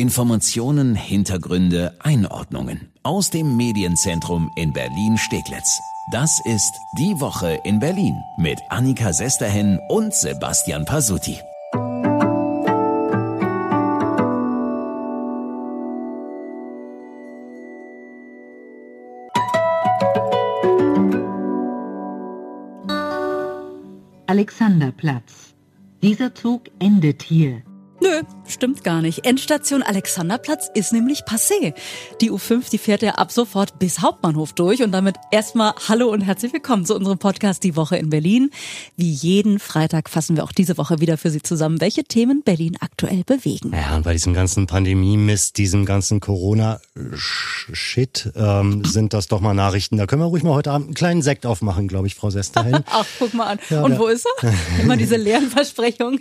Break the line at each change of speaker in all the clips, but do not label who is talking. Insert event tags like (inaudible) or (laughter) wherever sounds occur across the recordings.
Informationen, Hintergründe, Einordnungen aus dem Medienzentrum in Berlin-Steglitz. Das ist Die Woche in Berlin mit Annika Sesterhen und Sebastian Pasuti.
Alexanderplatz. Dieser Zug endet hier.
Nö, stimmt gar nicht. Endstation Alexanderplatz ist nämlich passé. Die U5, die fährt ja ab sofort bis Hauptbahnhof durch und damit erstmal Hallo und herzlich willkommen zu unserem Podcast Die Woche in Berlin. Wie jeden Freitag fassen wir auch diese Woche wieder für Sie zusammen, welche Themen Berlin aktuell bewegen.
Ja, und bei diesem ganzen Pandemie-Mist, diesem ganzen Corona-Shit, ähm, (laughs) sind das doch mal Nachrichten. Da können wir ruhig mal heute Abend einen kleinen Sekt aufmachen, glaube ich, Frau Sesterhen. (laughs)
Ach, guck mal an. Ja, und wo ist er? (laughs) Immer diese leeren Versprechungen.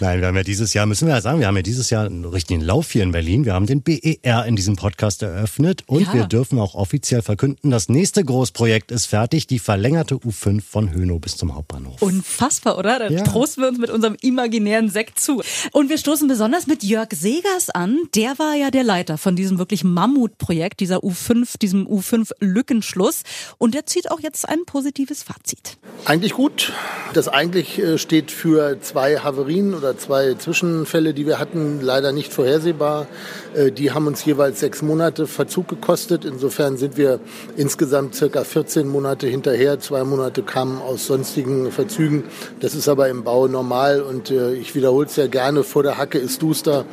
Nein, Nein, wir haben ja dieses Jahr, müssen wir ja sagen, wir haben ja dieses Jahr einen richtigen Lauf hier in Berlin. Wir haben den BER in diesem Podcast eröffnet und ja. wir dürfen auch offiziell verkünden, das nächste Großprojekt ist fertig, die verlängerte U5 von Hönow bis zum Hauptbahnhof.
Unfassbar, oder? Da ja. trosten wir uns mit unserem imaginären Sekt zu. Und wir stoßen besonders mit Jörg Segers an. Der war ja der Leiter von diesem wirklich Mammutprojekt, dieser U5, diesem U5-Lückenschluss. Und der zieht auch jetzt ein positives Fazit.
Eigentlich gut. Das eigentlich äh, steht für zwei Haverien oder zwei zwei Zwischenfälle, die wir hatten, leider nicht vorhersehbar. Äh, die haben uns jeweils sechs Monate Verzug gekostet. Insofern sind wir insgesamt circa 14 Monate hinterher. Zwei Monate kamen aus sonstigen Verzügen. Das ist aber im Bau normal und äh, ich wiederhole es ja gerne, vor der Hacke ist duster.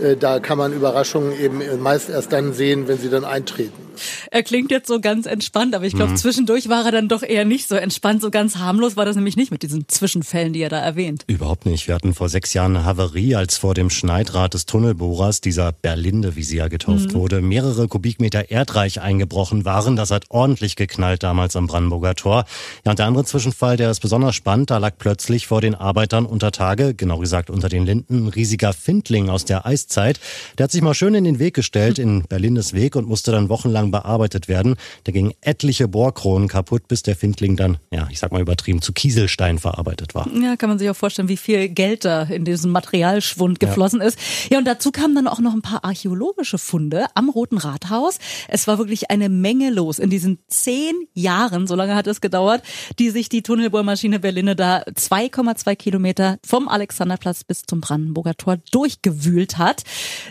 Äh, da kann man Überraschungen eben meist erst dann sehen, wenn sie dann eintreten.
Er klingt jetzt so ganz entspannt, aber ich glaube, mhm. zwischendurch war er dann doch eher nicht so entspannt. So ganz harmlos war das nämlich nicht mit diesen Zwischenfällen, die er da erwähnt.
Überhaupt nicht. Wir hatten vor sechs Jahren eine Havarie, als vor dem Schneidrad des Tunnelbohrers, dieser Berlinde, wie sie ja getauft mhm. wurde, mehrere Kubikmeter Erdreich eingebrochen waren. Das hat ordentlich geknallt damals am Brandenburger Tor. Ja, und der andere Zwischenfall, der ist besonders spannend. Da lag plötzlich vor den Arbeitern unter Tage, genau gesagt unter den Linden, ein riesiger Findling aus der Eiszeit. Der hat sich mal schön in den Weg gestellt, in Berlindes Weg und musste dann wochenlang lang bearbeitet werden. Da gingen etliche Bohrkronen kaputt, bis der Findling dann, ja, ich sag mal übertrieben, zu Kieselstein verarbeitet war.
Ja, kann man sich auch vorstellen, wie viel Geld da in diesen Materialschwund geflossen ja. ist. Ja, und dazu kamen dann auch noch ein paar archäologische Funde am Roten Rathaus. Es war wirklich eine Menge los in diesen zehn Jahren, so lange hat es gedauert, die sich die Tunnelbohrmaschine Berliner da 2,2 Kilometer vom Alexanderplatz bis zum Brandenburger Tor durchgewühlt hat.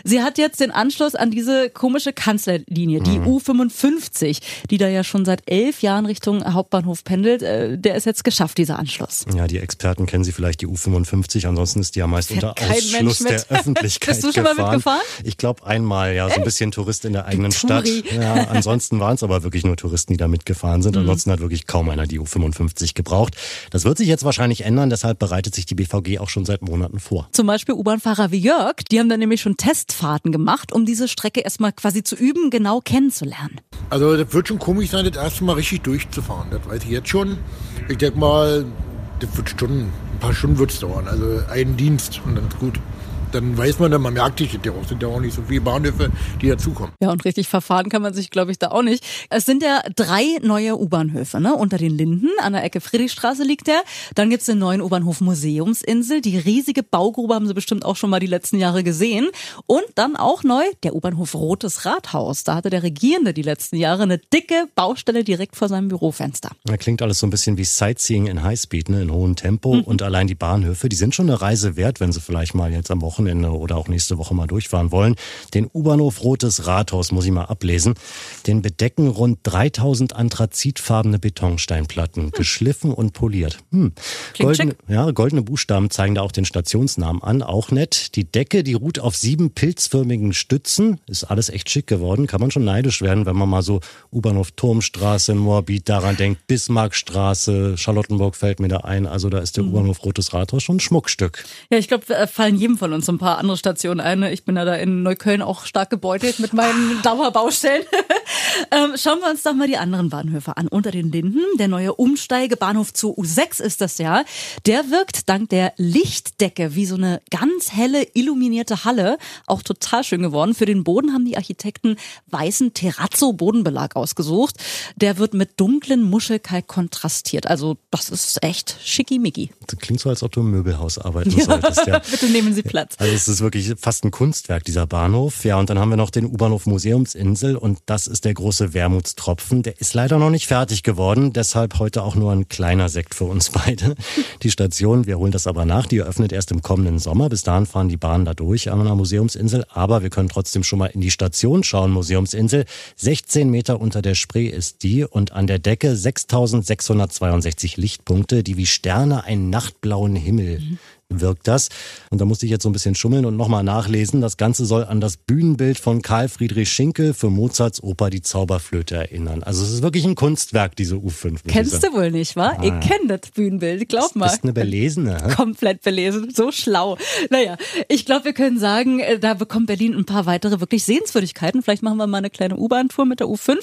Sie hat jetzt den Anschluss an diese komische Kanzlerlinie, die mhm. U55, die da ja schon seit elf Jahren Richtung Hauptbahnhof pendelt, äh, der ist jetzt geschafft, dieser Anschluss.
Ja, die Experten kennen sie vielleicht, die U55, ansonsten ist die ja meist unter Ausschluss der Öffentlichkeit (laughs) Bist du schon gefahren. mal mitgefahren? Ich glaube einmal, ja, so ein bisschen Tourist in der eigenen Stadt. Ja, (laughs) ansonsten waren es aber wirklich nur Touristen, die da mitgefahren sind. Mhm. Ansonsten hat wirklich kaum einer die U55 gebraucht. Das wird sich jetzt wahrscheinlich ändern, deshalb bereitet sich die BVG auch schon seit Monaten vor.
Zum Beispiel U-Bahn-Fahrer wie Jörg, die haben dann nämlich schon Testfahrten gemacht, um diese Strecke erstmal quasi zu üben, genau kennenzulernen lernen.
Also das wird schon komisch sein, das erste Mal richtig durchzufahren. Das weiß ich jetzt schon. Ich denke mal, das wird Stunden, ein paar Stunden wird es dauern. Also einen Dienst und dann ist gut dann weiß man dann, man merkt sich ja auch, sind ja auch nicht so viele Bahnhöfe, die dazukommen.
Ja, und richtig verfahren kann man sich, glaube ich, da auch nicht. Es sind ja drei neue U-Bahnhöfe, ne? Unter den Linden, an der Ecke Friedrichstraße liegt der. Dann gibt's den neuen U-Bahnhof Museumsinsel. Die riesige Baugrube haben Sie bestimmt auch schon mal die letzten Jahre gesehen. Und dann auch neu der U-Bahnhof Rotes Rathaus. Da hatte der Regierende die letzten Jahre eine dicke Baustelle direkt vor seinem Bürofenster.
Da klingt alles so ein bisschen wie Sightseeing in Highspeed, ne? in hohem Tempo. Mhm. Und allein die Bahnhöfe, die sind schon eine Reise wert, wenn Sie vielleicht mal jetzt am Wochenende Wochenende oder auch nächste Woche mal durchfahren wollen. Den U-Bahnhof Rotes Rathaus muss ich mal ablesen. Den bedecken rund 3000 anthrazitfarbene Betonsteinplatten, hm. geschliffen und poliert. Hm. Goldene, ja, goldene Buchstaben zeigen da auch den Stationsnamen an, auch nett. Die Decke, die ruht auf sieben pilzförmigen Stützen. Ist alles echt schick geworden. Kann man schon neidisch werden, wenn man mal so U-Bahnhof Turmstraße in Moabit daran denkt. Bismarckstraße, Charlottenburg fällt mir da ein. Also da ist der mhm. U-Bahnhof Rotes Rathaus schon ein Schmuckstück.
Ja, ich glaube, äh, fallen jedem von uns so ein paar andere Stationen ein. Ich bin ja da in Neukölln auch stark gebeutelt mit meinen Dauerbaustellen. (laughs) ähm, schauen wir uns doch mal die anderen Bahnhöfe an. Unter den Linden, der neue Umsteigebahnhof zu U6 ist das ja. Der wirkt dank der Lichtdecke wie so eine ganz helle, illuminierte Halle. Auch total schön geworden. Für den Boden haben die Architekten weißen Terrazzo-Bodenbelag ausgesucht. Der wird mit dunklen Muschelkalk kontrastiert. Also das ist echt schickimicki.
Das klingt so, als ob du im Möbelhaus arbeiten (laughs) ja. solltest. Ja. (laughs)
Bitte nehmen Sie Platz.
Also es ist wirklich fast ein Kunstwerk, dieser Bahnhof. Ja, und dann haben wir noch den U-Bahnhof Museumsinsel und das ist der große Wermutstropfen. Der ist leider noch nicht fertig geworden, deshalb heute auch nur ein kleiner Sekt für uns beide. (laughs) Die Station, wir holen das aber nach, die eröffnet erst im kommenden Sommer. Bis dahin fahren die Bahnen da durch an der Museumsinsel, aber wir können trotzdem schon mal in die Station schauen, Museumsinsel. 16 Meter unter der Spree ist die und an der Decke 6662 Lichtpunkte, die wie Sterne einen nachtblauen Himmel mhm wirkt das. Und da musste ich jetzt so ein bisschen schummeln und nochmal nachlesen. Das Ganze soll an das Bühnenbild von Karl Friedrich Schinkel für Mozarts Oper Die Zauberflöte erinnern. Also es ist wirklich ein Kunstwerk, diese U5.
Kennst du wohl nicht, wa? Ah. Ich kenne das Bühnenbild, glaub mal.
Du bist eine Belesene.
Hä? Komplett belesen, so schlau. Naja, ich glaube, wir können sagen, äh, da bekommt Berlin ein paar weitere wirklich Sehenswürdigkeiten. Vielleicht machen wir mal eine kleine U-Bahn-Tour mit der U5.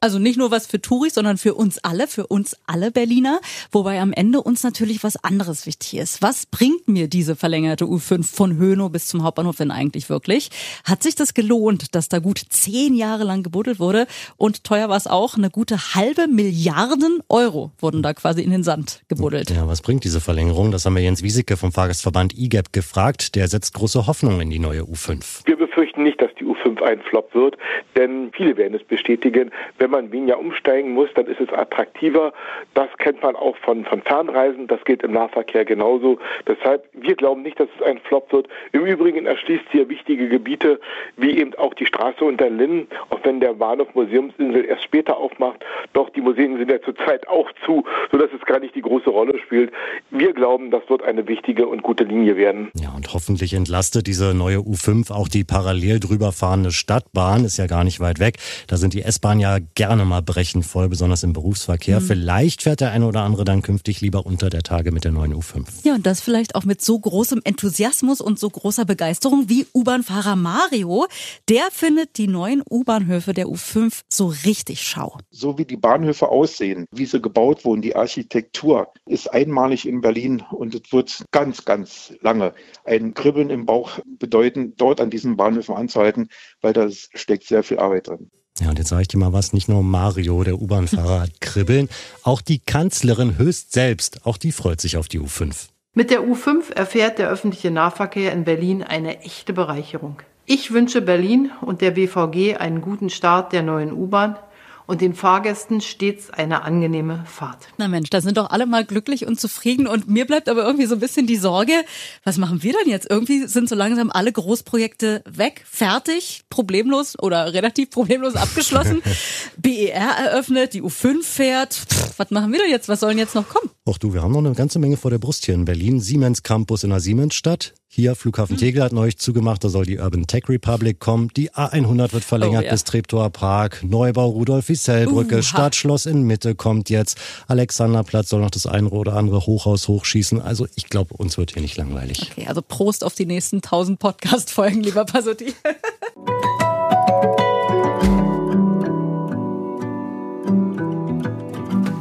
Also nicht nur was für Touris, sondern für uns alle, für uns alle Berliner. Wobei am Ende uns natürlich was anderes wichtig ist. Was bringt bringt mir diese verlängerte U5 von Hönow bis zum Hauptbahnhof denn eigentlich wirklich? Hat sich das gelohnt, dass da gut zehn Jahre lang gebuddelt wurde? Und teuer war es auch, eine gute halbe Milliarden Euro wurden da quasi in den Sand gebuddelt.
Ja, was bringt diese Verlängerung? Das haben wir Jens Wieseke vom Fahrgastverband IGAP gefragt. Der setzt große Hoffnung in die neue U5.
Wir befürchten nicht, dass die U5 ein Flop wird, denn viele werden es bestätigen. Wenn man weniger umsteigen muss, dann ist es attraktiver. Das kennt man auch von, von Fernreisen. Das gilt im Nahverkehr genauso. Deshalb wir glauben nicht, dass es ein Flop wird. Im Übrigen erschließt hier wichtige Gebiete, wie eben auch die Straße unter Linden, auch wenn der Bahnhof Museumsinsel erst später aufmacht. Doch die Museen sind ja zurzeit auch zu, sodass es gar nicht die große Rolle spielt. Wir glauben, das wird eine wichtige und gute Linie werden.
Ja, und hoffentlich entlastet diese neue U5 auch die parallel drüber fahrende Stadtbahn, ist ja gar nicht weit weg. Da sind die S-Bahnen ja gerne mal brechend voll, besonders im Berufsverkehr. Mhm. Vielleicht fährt der eine oder andere dann künftig lieber unter der Tage mit der neuen U5.
Ja, und das vielleicht auch auch mit so großem Enthusiasmus und so großer Begeisterung wie U-Bahn-Fahrer Mario. Der findet die neuen U-Bahnhöfe der U5 so richtig schau.
So wie die Bahnhöfe aussehen, wie sie gebaut wurden, die Architektur ist einmalig in Berlin und es wird ganz, ganz lange ein Kribbeln im Bauch bedeuten, dort an diesen Bahnhöfen anzuhalten, weil da steckt sehr viel Arbeit drin.
Ja, und jetzt sage ich dir mal was, nicht nur Mario, der U-Bahn-Fahrer, hat Kribbeln, auch die Kanzlerin höchst selbst, auch die freut sich auf die U5.
Mit der U5 erfährt der öffentliche Nahverkehr in Berlin eine echte Bereicherung. Ich wünsche Berlin und der BVG einen guten Start der neuen U-Bahn und den Fahrgästen stets eine angenehme Fahrt.
Na Mensch, da sind doch alle mal glücklich und zufrieden und mir bleibt aber irgendwie so ein bisschen die Sorge, was machen wir denn jetzt? Irgendwie sind so langsam alle Großprojekte weg, fertig, problemlos oder relativ problemlos abgeschlossen. (laughs) BER eröffnet, die U5 fährt. Pff, was machen wir denn jetzt? Was sollen jetzt noch kommen?
Och du, wir haben noch eine ganze Menge vor der Brust hier in Berlin. Siemens Campus in der Siemensstadt. Hier, Flughafen Tegel hat neulich zugemacht, da soll die Urban Tech Republic kommen. Die A100 wird verlängert oh, ja. bis Treptower Park. Neubau Rudolf Wieselbrücke, uh, Stadtschloss in Mitte kommt jetzt. Alexanderplatz soll noch das eine oder andere Hochhaus hochschießen. Also ich glaube, uns wird hier nicht langweilig.
Okay, also Prost auf die nächsten 1000 Podcast-Folgen, lieber Pasotti.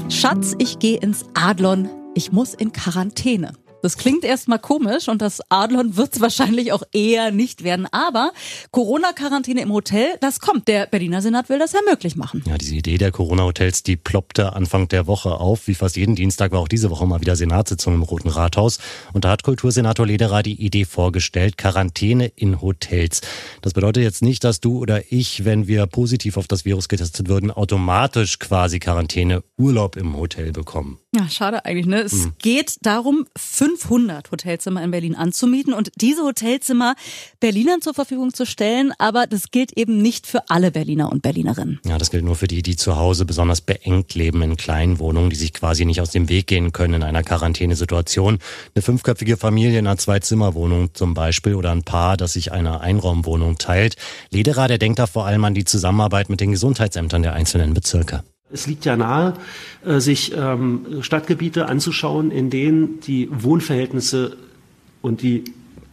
Schatz, ich gehe ins Adlon. Ich muss in Quarantäne. Das klingt erstmal komisch und das Adlon wird es wahrscheinlich auch eher nicht werden. Aber Corona-Quarantäne im Hotel, das kommt. Der Berliner Senat will das ja möglich machen.
Ja, diese Idee der Corona-Hotels, die ploppte Anfang der Woche auf. Wie fast jeden Dienstag war auch diese Woche mal wieder Senatssitzung im Roten Rathaus. Und da hat Kultursenator Lederer die Idee vorgestellt, Quarantäne in Hotels. Das bedeutet jetzt nicht, dass du oder ich, wenn wir positiv auf das Virus getestet würden, automatisch quasi Quarantäne, Urlaub im Hotel bekommen.
Ja, schade eigentlich. Ne? Es mhm. geht darum, 500 Hotelzimmer in Berlin anzumieten und diese Hotelzimmer Berlinern zur Verfügung zu stellen. Aber das gilt eben nicht für alle Berliner und Berlinerinnen.
Ja, das gilt nur für die, die zu Hause besonders beengt leben in kleinen Wohnungen, die sich quasi nicht aus dem Weg gehen können in einer Quarantänesituation. Eine fünfköpfige Familie in einer Zwei-Zimmer-Wohnung zum Beispiel oder ein Paar, das sich eine Einraumwohnung teilt. Lederer, der denkt da vor allem an die Zusammenarbeit mit den Gesundheitsämtern der einzelnen Bezirke.
Es liegt ja nahe, äh, sich ähm, Stadtgebiete anzuschauen, in denen die Wohnverhältnisse und die,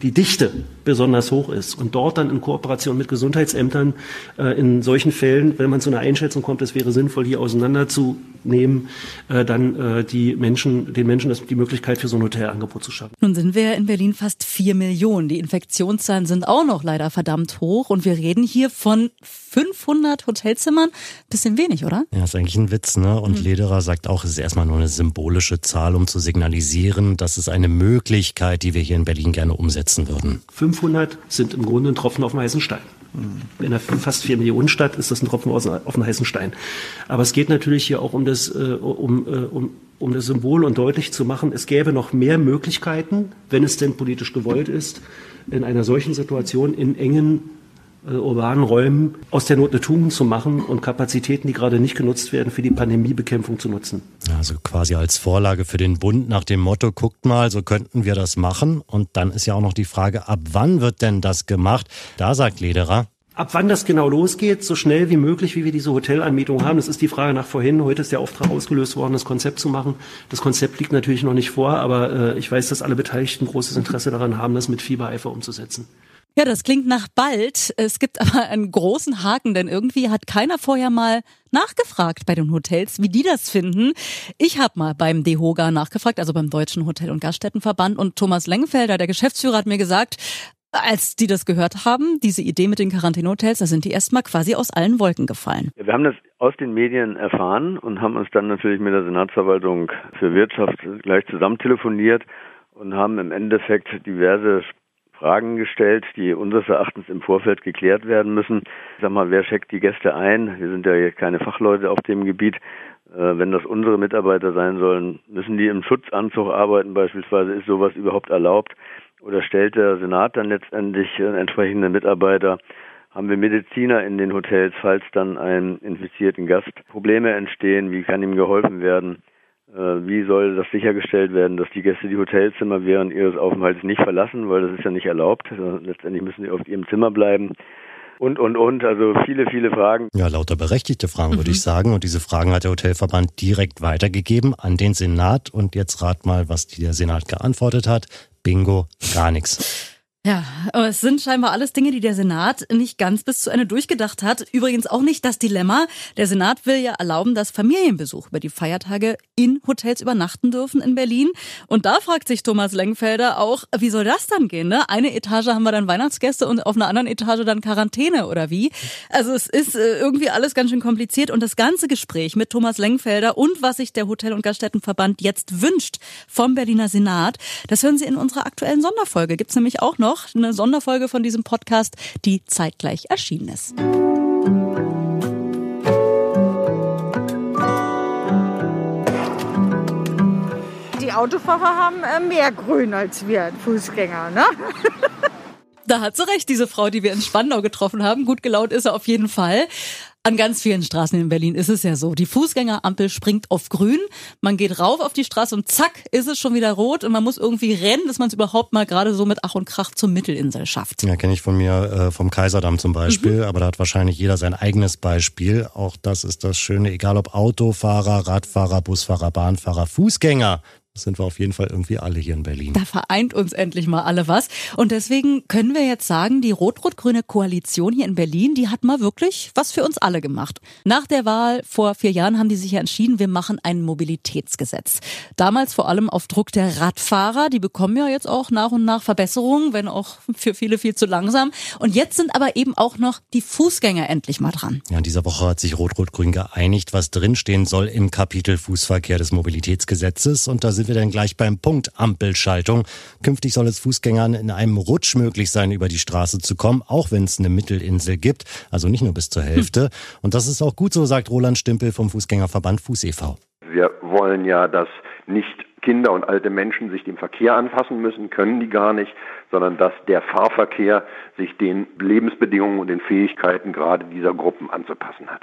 die Dichte besonders hoch ist. Und dort dann in Kooperation mit Gesundheitsämtern äh, in solchen Fällen, wenn man zu einer Einschätzung kommt, es wäre sinnvoll, hier auseinanderzunehmen, äh, dann äh, die Menschen, den Menschen das, die Möglichkeit für so ein Hotelangebot zu schaffen.
Nun sind wir in Berlin fast vier Millionen. Die Infektionszahlen sind auch noch leider verdammt hoch und wir reden hier von 500 Hotelzimmern. Bisschen wenig, oder?
Ja, ist eigentlich ein Witz, ne? Und mhm. Lederer sagt auch, es ist erstmal nur eine symbolische Zahl, um zu signalisieren, das ist eine Möglichkeit, die wir hier in Berlin gerne umsetzen würden.
500 500 sind im Grunde ein Tropfen auf dem heißen Stein. In einer fast vier Millionen Stadt ist das ein Tropfen auf dem heißen Stein. Aber es geht natürlich hier auch um das, äh, um, äh, um, um das Symbol und deutlich zu machen, es gäbe noch mehr Möglichkeiten, wenn es denn politisch gewollt ist, in einer solchen Situation in engen äh, urbanen Räumen aus der Not eine Tugend zu machen und Kapazitäten, die gerade nicht genutzt werden, für die Pandemiebekämpfung zu nutzen.
Also quasi als Vorlage für den Bund nach dem Motto, guckt mal, so könnten wir das machen. Und dann ist ja auch noch die Frage, ab wann wird denn das gemacht? Da sagt Lederer,
Ab wann das genau losgeht, so schnell wie möglich, wie wir diese Hotelanmietung haben, das ist die Frage nach vorhin. Heute ist der Auftrag ausgelöst worden, das Konzept zu machen. Das Konzept liegt natürlich noch nicht vor, aber äh, ich weiß, dass alle Beteiligten großes Interesse daran haben, das mit Fiebereifer umzusetzen.
Ja, das klingt nach bald. Es gibt aber einen großen Haken, denn irgendwie hat keiner vorher mal nachgefragt bei den Hotels, wie die das finden. Ich habe mal beim DEHOGA nachgefragt, also beim Deutschen Hotel- und Gaststättenverband und Thomas Lengenfelder, der Geschäftsführer, hat mir gesagt, als die das gehört haben, diese Idee mit den Quarantänehotels, da sind die erstmal quasi aus allen Wolken gefallen.
Wir haben das aus den Medien erfahren und haben uns dann natürlich mit der Senatsverwaltung für Wirtschaft gleich zusammen telefoniert und haben im Endeffekt diverse Fragen gestellt, die unseres Erachtens im Vorfeld geklärt werden müssen. Ich sag mal, wer checkt die Gäste ein? Wir sind ja hier keine Fachleute auf dem Gebiet. Äh, wenn das unsere Mitarbeiter sein sollen, müssen die im Schutzanzug arbeiten beispielsweise? Ist sowas überhaupt erlaubt? Oder stellt der Senat dann letztendlich äh, entsprechende Mitarbeiter? Haben wir Mediziner in den Hotels, falls dann einem infizierten Gast Probleme entstehen? Wie kann ihm geholfen werden? Äh, wie soll das sichergestellt werden, dass die Gäste die Hotelzimmer während ihres Aufenthalts nicht verlassen, weil das ist ja nicht erlaubt. Letztendlich müssen sie auf ihrem Zimmer bleiben. Und, und, und, also viele, viele Fragen.
Ja, lauter berechtigte Fragen, mhm. würde ich sagen. Und diese Fragen hat der Hotelverband direkt weitergegeben an den Senat. Und jetzt rat mal, was der Senat geantwortet hat. Bingo, gar nichts.
Ja, aber es sind scheinbar alles Dinge, die der Senat nicht ganz bis zu Ende durchgedacht hat. Übrigens auch nicht das Dilemma. Der Senat will ja erlauben, dass Familienbesuch über die Feiertage in Hotels übernachten dürfen in Berlin. Und da fragt sich Thomas Lengfelder auch, wie soll das dann gehen? Ne? Eine Etage haben wir dann Weihnachtsgäste und auf einer anderen Etage dann Quarantäne oder wie? Also es ist äh, irgendwie alles ganz schön kompliziert. Und das ganze Gespräch mit Thomas Lengfelder und was sich der Hotel- und Gaststättenverband jetzt wünscht vom Berliner Senat, das hören Sie in unserer aktuellen Sonderfolge. Gibt's nämlich auch noch noch eine Sonderfolge von diesem Podcast, die zeitgleich erschienen ist.
Die Autofahrer haben äh, mehr Grün als wir Fußgänger, ne?
Da hat sie recht, diese Frau, die wir in Spandau getroffen haben. Gut gelaunt ist er auf jeden Fall. An ganz vielen Straßen in Berlin ist es ja so. Die Fußgängerampel springt auf grün, man geht rauf auf die Straße und zack ist es schon wieder rot und man muss irgendwie rennen, dass man es überhaupt mal gerade so mit Ach und Krach zur Mittelinsel schafft.
Ja, kenne ich von mir äh, vom Kaiserdamm zum Beispiel, mhm. aber da hat wahrscheinlich jeder sein eigenes Beispiel. Auch das ist das Schöne, egal ob Autofahrer, Radfahrer, Busfahrer, Bahnfahrer, Fußgänger sind wir auf jeden Fall irgendwie alle hier in Berlin.
Da vereint uns endlich mal alle was. Und deswegen können wir jetzt sagen, die rot-rot-grüne Koalition hier in Berlin, die hat mal wirklich was für uns alle gemacht. Nach der Wahl vor vier Jahren haben die sich ja entschieden, wir machen ein Mobilitätsgesetz. Damals vor allem auf Druck der Radfahrer. Die bekommen ja jetzt auch nach und nach Verbesserungen, wenn auch für viele viel zu langsam. Und jetzt sind aber eben auch noch die Fußgänger endlich mal dran.
Ja, in dieser Woche hat sich Rot-Rot-Grün geeinigt, was drinstehen soll im Kapitel Fußverkehr des Mobilitätsgesetzes. Und da sind wir dann gleich beim Punkt Ampelschaltung. Künftig soll es Fußgängern in einem Rutsch möglich sein, über die Straße zu kommen, auch wenn es eine Mittelinsel gibt, also nicht nur bis zur Hälfte. Hm. Und das ist auch gut so, sagt Roland Stimpel vom Fußgängerverband Fuß e.V.
Wir wollen ja, dass nicht Kinder und alte Menschen sich dem Verkehr anfassen müssen, können die gar nicht, sondern dass der Fahrverkehr sich den Lebensbedingungen und den Fähigkeiten gerade dieser Gruppen anzupassen hat.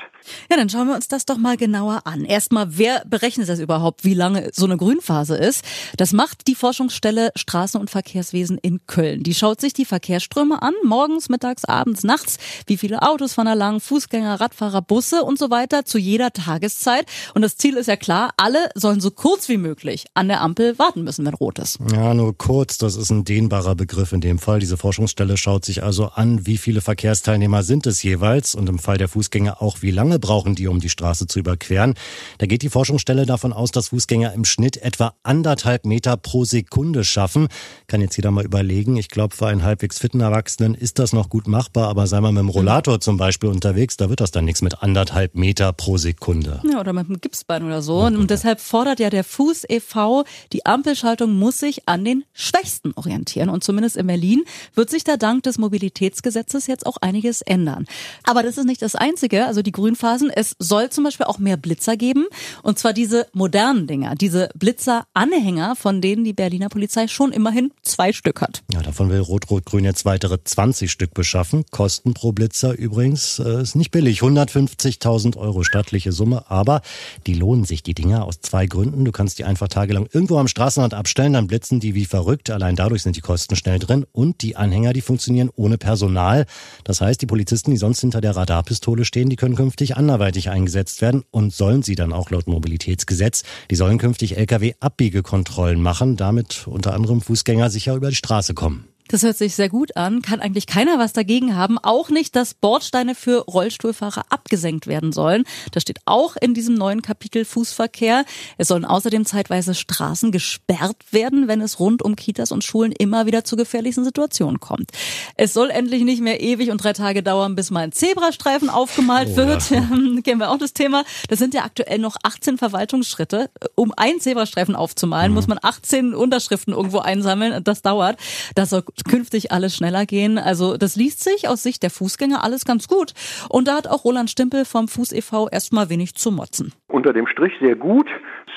Ja, dann schauen wir uns das doch mal genauer an. Erstmal, wer berechnet das überhaupt, wie lange so eine Grünphase ist? Das macht die Forschungsstelle Straßen- und Verkehrswesen in Köln. Die schaut sich die Verkehrsströme an, morgens, mittags, abends, nachts, wie viele Autos fahren da lang, Fußgänger, Radfahrer, Busse und so weiter zu jeder Tageszeit. Und das Ziel ist ja klar, alle sollen so kurz wie möglich an der Ampel warten müssen, wenn rot ist.
Ja, nur kurz, das ist ein dehnbarer Begriff in dem Fall. Diese Forschungsstelle schaut sich also an, wie viele Verkehrsteilnehmer sind es jeweils und im Fall der Fußgänger auch, wie lange brauchen die, um die Straße zu überqueren. Da geht die Forschungsstelle davon aus, dass Fußgänger im Schnitt etwa anderthalb Meter pro Sekunde schaffen. Kann jetzt jeder mal überlegen. Ich glaube, für einen halbwegs fitten Erwachsenen ist das noch gut machbar, aber sei mal mit dem Rollator zum Beispiel unterwegs, da wird das dann nichts mit anderthalb Meter pro Sekunde.
Ja, oder mit einem Gipsbein oder so. Und, und deshalb fordert ja der Fuß e.V., die Ampelschaltung muss sich an den Schwächsten orientieren und zumindest zumindest in Berlin, wird sich da dank des Mobilitätsgesetzes jetzt auch einiges ändern. Aber das ist nicht das Einzige, also die Grünphasen. Es soll zum Beispiel auch mehr Blitzer geben. Und zwar diese modernen Dinger, diese Blitzer-Anhänger, von denen die Berliner Polizei schon immerhin zwei Stück hat.
Ja, davon will Rot-Rot-Grün jetzt weitere 20 Stück beschaffen. Kosten pro Blitzer übrigens äh, ist nicht billig. 150.000 Euro stattliche Summe. Aber die lohnen sich, die Dinger, aus zwei Gründen. Du kannst die einfach tagelang irgendwo am Straßenrand abstellen, dann blitzen die wie verrückt. Allein dadurch sind die Kosten schnell drin. Und die Anhänger, die funktionieren ohne Personal. Das heißt, die Polizisten, die sonst hinter der Radarpistole stehen, die können künftig anderweitig eingesetzt werden und sollen sie dann auch laut Mobilitätsgesetz. Die sollen künftig Lkw-Abbiegekontrollen machen, damit unter anderem Fußgänger sicher über die Straße kommen.
Das hört sich sehr gut an. Kann eigentlich keiner was dagegen haben. Auch nicht, dass Bordsteine für Rollstuhlfahrer abgesenkt werden sollen. Das steht auch in diesem neuen Kapitel Fußverkehr. Es sollen außerdem zeitweise Straßen gesperrt werden, wenn es rund um Kitas und Schulen immer wieder zu gefährlichen Situationen kommt. Es soll endlich nicht mehr ewig und drei Tage dauern, bis mal ein Zebrastreifen aufgemalt oh, wird. Ja. (laughs) Kennen wir auch das Thema. Das sind ja aktuell noch 18 Verwaltungsschritte. Um einen Zebrastreifen aufzumalen, mhm. muss man 18 Unterschriften irgendwo einsammeln. Das dauert. Das soll künftig alles schneller gehen. Also das liest sich aus Sicht der Fußgänger alles ganz gut. Und da hat auch Roland Stimpel vom Fuß e.V. erstmal wenig zu motzen.
Unter dem Strich sehr gut.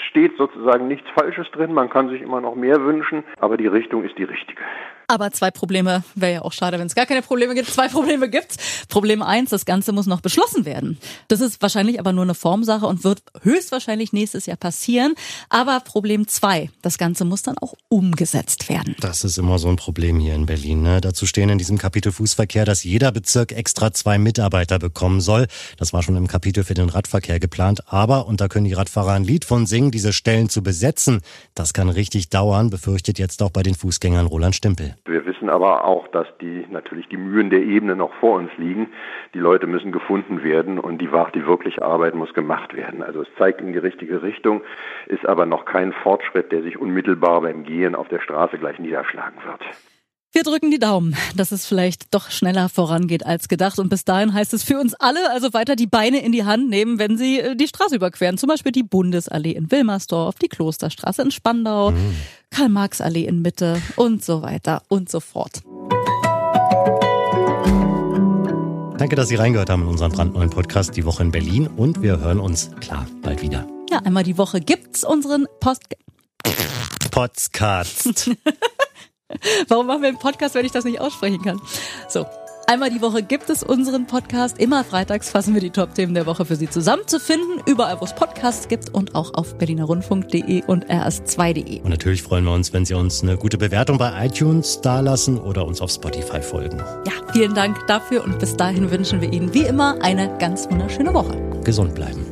Es steht sozusagen nichts Falsches drin. Man kann sich immer noch mehr wünschen, aber die Richtung ist die richtige.
Aber zwei Probleme, wäre ja auch schade, wenn es gar keine Probleme gibt. Zwei Probleme gibt's. Problem eins, das Ganze muss noch beschlossen werden. Das ist wahrscheinlich aber nur eine Formsache und wird höchstwahrscheinlich nächstes Jahr passieren. Aber Problem zwei, das Ganze muss dann auch umgesetzt werden.
Das ist immer so ein Problem hier in Berlin. Ne? Dazu stehen in diesem Kapitel Fußverkehr, dass jeder Bezirk extra zwei Mitarbeiter bekommen soll. Das war schon im Kapitel für den Radverkehr geplant. Aber, und da können die Radfahrer ein Lied von singen, diese Stellen zu besetzen, das kann richtig dauern, befürchtet jetzt auch bei den Fußgängern Roland Stimpel.
Wir wissen aber auch, dass die natürlich die Mühen der Ebene noch vor uns liegen. Die Leute müssen gefunden werden und die, die wirkliche Arbeit muss gemacht werden. Also es zeigt in die richtige Richtung, ist aber noch kein Fortschritt, der sich unmittelbar beim Gehen auf der Straße gleich niederschlagen wird.
Wir drücken die Daumen, dass es vielleicht doch schneller vorangeht als gedacht. Und bis dahin heißt es für uns alle also weiter die Beine in die Hand nehmen, wenn Sie äh, die Straße überqueren. Zum Beispiel die Bundesallee in Wilmersdorf, die Klosterstraße in Spandau, mhm. Karl-Marx-Allee in Mitte und so weiter und so fort.
Danke, dass Sie reingehört haben in unseren brandneuen Podcast Die Woche in Berlin. Und wir hören uns, klar, bald wieder.
Ja, einmal die Woche gibt's unseren Post...
Podcast. (laughs) (laughs)
Warum machen wir einen Podcast, wenn ich das nicht aussprechen kann? So. Einmal die Woche gibt es unseren Podcast. Immer freitags fassen wir die Top-Themen der Woche für Sie zusammenzufinden. Überall, wo es Podcasts gibt und auch auf berlinerrundfunk.de und rs2.de.
Und natürlich freuen wir uns, wenn Sie uns eine gute Bewertung bei iTunes dalassen oder uns auf Spotify folgen.
Ja, vielen Dank dafür und bis dahin wünschen wir Ihnen wie immer eine ganz wunderschöne Woche.
Gesund bleiben.